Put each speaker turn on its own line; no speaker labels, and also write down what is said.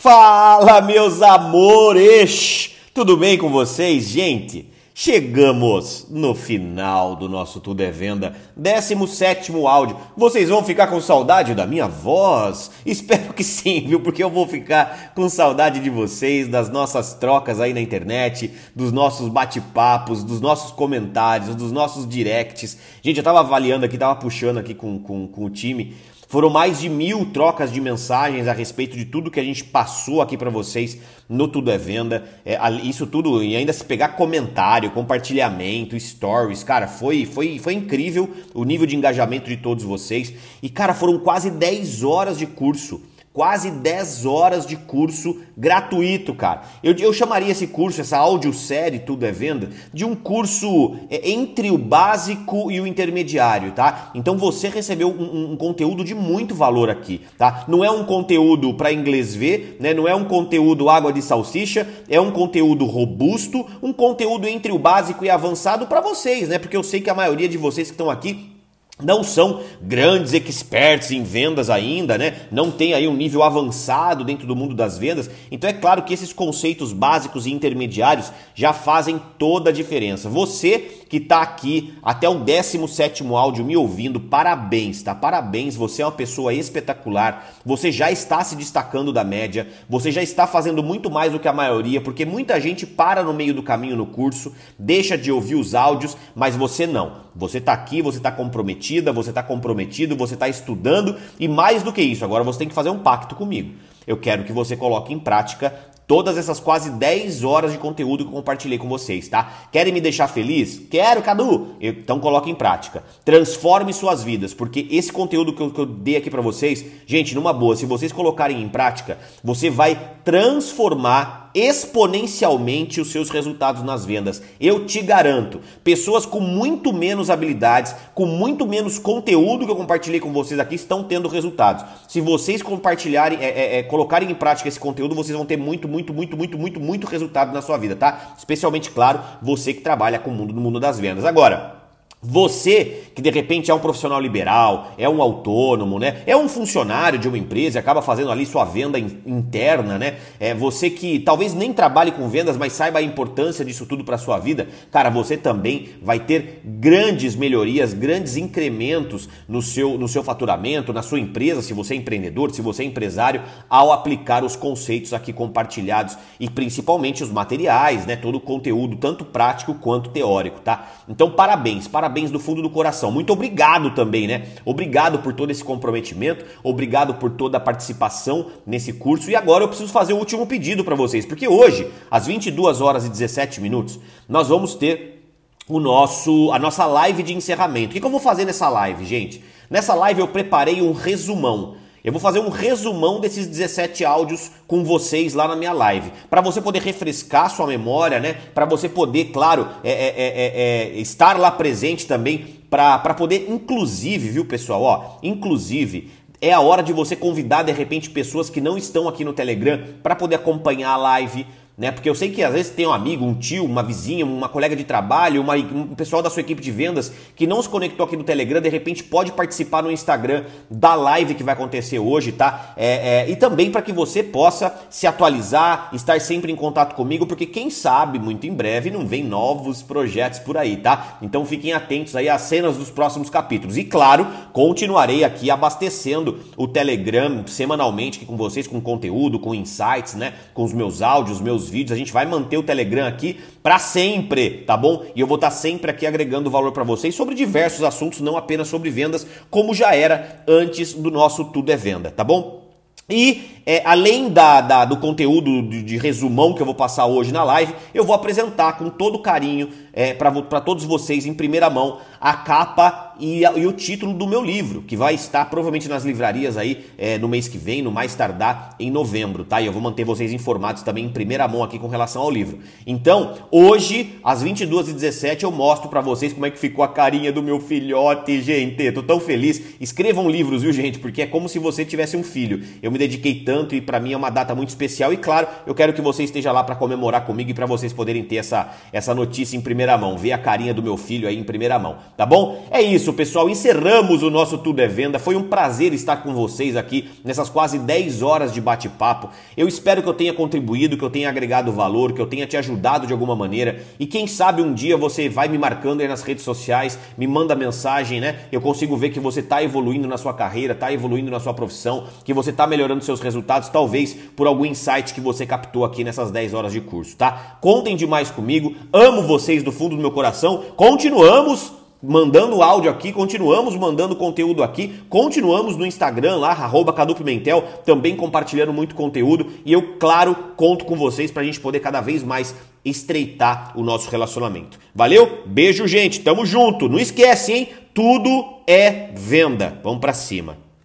Fala, meus amores! Tudo bem com vocês, gente? Chegamos no final do nosso Tudo é Venda, 17 áudio. Vocês vão ficar com saudade da minha voz? Espero que sim, viu? Porque eu vou ficar com saudade de vocês, das nossas trocas aí na internet, dos nossos bate-papos, dos nossos comentários, dos nossos directs. Gente, eu tava avaliando aqui, tava puxando aqui com, com, com o time. Foram mais de mil trocas de mensagens a respeito de tudo que a gente passou aqui para vocês no Tudo é Venda. É, isso tudo, e ainda se pegar comentário, compartilhamento, stories, cara, foi, foi, foi incrível o nível de engajamento de todos vocês. E, cara, foram quase 10 horas de curso quase 10 horas de curso gratuito, cara. Eu, eu chamaria esse curso, essa audiosérie Tudo é Venda, de um curso é, entre o básico e o intermediário, tá? Então você recebeu um, um conteúdo de muito valor aqui, tá? Não é um conteúdo para inglês ver, né? Não é um conteúdo água de salsicha, é um conteúdo robusto, um conteúdo entre o básico e avançado para vocês, né? Porque eu sei que a maioria de vocês que estão aqui não são grandes experts em vendas ainda, né? Não tem aí um nível avançado dentro do mundo das vendas. Então é claro que esses conceitos básicos e intermediários já fazem toda a diferença. Você que está aqui até o 17 áudio me ouvindo, parabéns, tá? Parabéns, você é uma pessoa espetacular. Você já está se destacando da média, você já está fazendo muito mais do que a maioria, porque muita gente para no meio do caminho no curso, deixa de ouvir os áudios, mas você não. Você está aqui, você está comprometida, você está comprometido, você está estudando e mais do que isso, agora você tem que fazer um pacto comigo. Eu quero que você coloque em prática todas essas quase 10 horas de conteúdo que eu compartilhei com vocês, tá? Querem me deixar feliz? Quero, Cadu! Então coloque em prática. Transforme suas vidas, porque esse conteúdo que eu, que eu dei aqui para vocês, gente, numa boa, se vocês colocarem em prática, você vai transformar exponencialmente os seus resultados nas vendas. Eu te garanto. Pessoas com muito menos habilidades, com muito menos conteúdo que eu compartilhei com vocês aqui, estão tendo resultados. Se vocês compartilharem, é, é, é, colocarem em prática esse conteúdo, vocês vão ter muito, muito, muito, muito, muito, muito resultado na sua vida, tá? Especialmente, claro, você que trabalha com o mundo no mundo das vendas. Agora. Você que de repente é um profissional liberal, é um autônomo, né? É um funcionário de uma empresa e acaba fazendo ali sua venda interna, né? É você que talvez nem trabalhe com vendas, mas saiba a importância disso tudo para sua vida. Cara, você também vai ter grandes melhorias, grandes incrementos no seu no seu faturamento, na sua empresa, se você é empreendedor, se você é empresário, ao aplicar os conceitos aqui compartilhados e principalmente os materiais, né? Todo o conteúdo, tanto prático quanto teórico, tá? Então, parabéns, parabéns parabéns do fundo do coração. Muito obrigado também, né? Obrigado por todo esse comprometimento, obrigado por toda a participação nesse curso. E agora eu preciso fazer o último pedido para vocês, porque hoje, às 22 horas e 17 minutos, nós vamos ter o nosso a nossa live de encerramento. O que, que eu vou fazer nessa live, gente? Nessa live eu preparei um resumão eu vou fazer um resumão desses 17 áudios com vocês lá na minha live, para você poder refrescar sua memória, né? Para você poder, claro, é, é, é, estar lá presente também, para poder, inclusive, viu, pessoal? Ó, inclusive, é a hora de você convidar de repente pessoas que não estão aqui no Telegram para poder acompanhar a live, né? Porque eu sei que às vezes tem um amigo, um tio, uma vizinha, uma colega de trabalho, uma, um pessoal da sua equipe de vendas que não se conectou aqui no Telegram, de repente pode participar no Instagram da live que vai acontecer hoje, tá? É, é, e também para que você possa se atualizar, estar sempre em contato comigo, porque quem sabe muito em breve não vem novos projetos por aí, tá? Então fiquem atentos aí às cenas dos próximos capítulos. E claro, continuarei aqui abastecendo o Telegram semanalmente aqui com vocês, com conteúdo, com insights, né? Com os meus áudios, meus vídeos. A gente vai manter o Telegram aqui para sempre, tá bom? E eu vou estar tá sempre aqui agregando valor para vocês sobre diversos assuntos, não apenas sobre vendas, como já era antes do nosso Tudo é Venda, tá bom? E é, além da, da, do conteúdo de, de, resumão que eu vou passar hoje na live, eu vou apresentar com todo carinho é, para todos vocês em primeira mão a capa e, e, o título do meu livro, que vai estar provavelmente nas livrarias aí é, no mês que vem, no mais tardar em novembro, tá? E eu vou manter vocês informados também em primeira mão aqui com relação ao livro. Então, hoje, às 22h17, eu mostro para vocês como é que ficou a carinha do meu filhote, gente. Tô tão feliz. Escrevam livros, viu, gente? Porque é como se você tivesse um filho. Eu me dediquei tanto e para mim é uma data muito especial. E claro, eu quero que você esteja lá para comemorar comigo e para vocês poderem ter essa, essa notícia em primeira mão, ver a carinha do meu filho aí em primeira mão, tá bom? É isso. Isso, pessoal. Encerramos o nosso Tudo é Venda. Foi um prazer estar com vocês aqui nessas quase 10 horas de bate-papo. Eu espero que eu tenha contribuído, que eu tenha agregado valor, que eu tenha te ajudado de alguma maneira. E quem sabe um dia você vai me marcando aí nas redes sociais, me manda mensagem, né? Eu consigo ver que você está evoluindo na sua carreira, está evoluindo na sua profissão, que você está melhorando seus resultados, talvez por algum insight que você captou aqui nessas 10 horas de curso, tá? Contem demais comigo. Amo vocês do fundo do meu coração. Continuamos mandando áudio aqui, continuamos mandando conteúdo aqui, continuamos no Instagram lá, arroba Cadu Pimentel, também compartilhando muito conteúdo e eu, claro, conto com vocês para a gente poder cada vez mais estreitar o nosso relacionamento. Valeu? Beijo, gente, tamo junto. Não esquece, hein? Tudo é venda. Vamos para cima.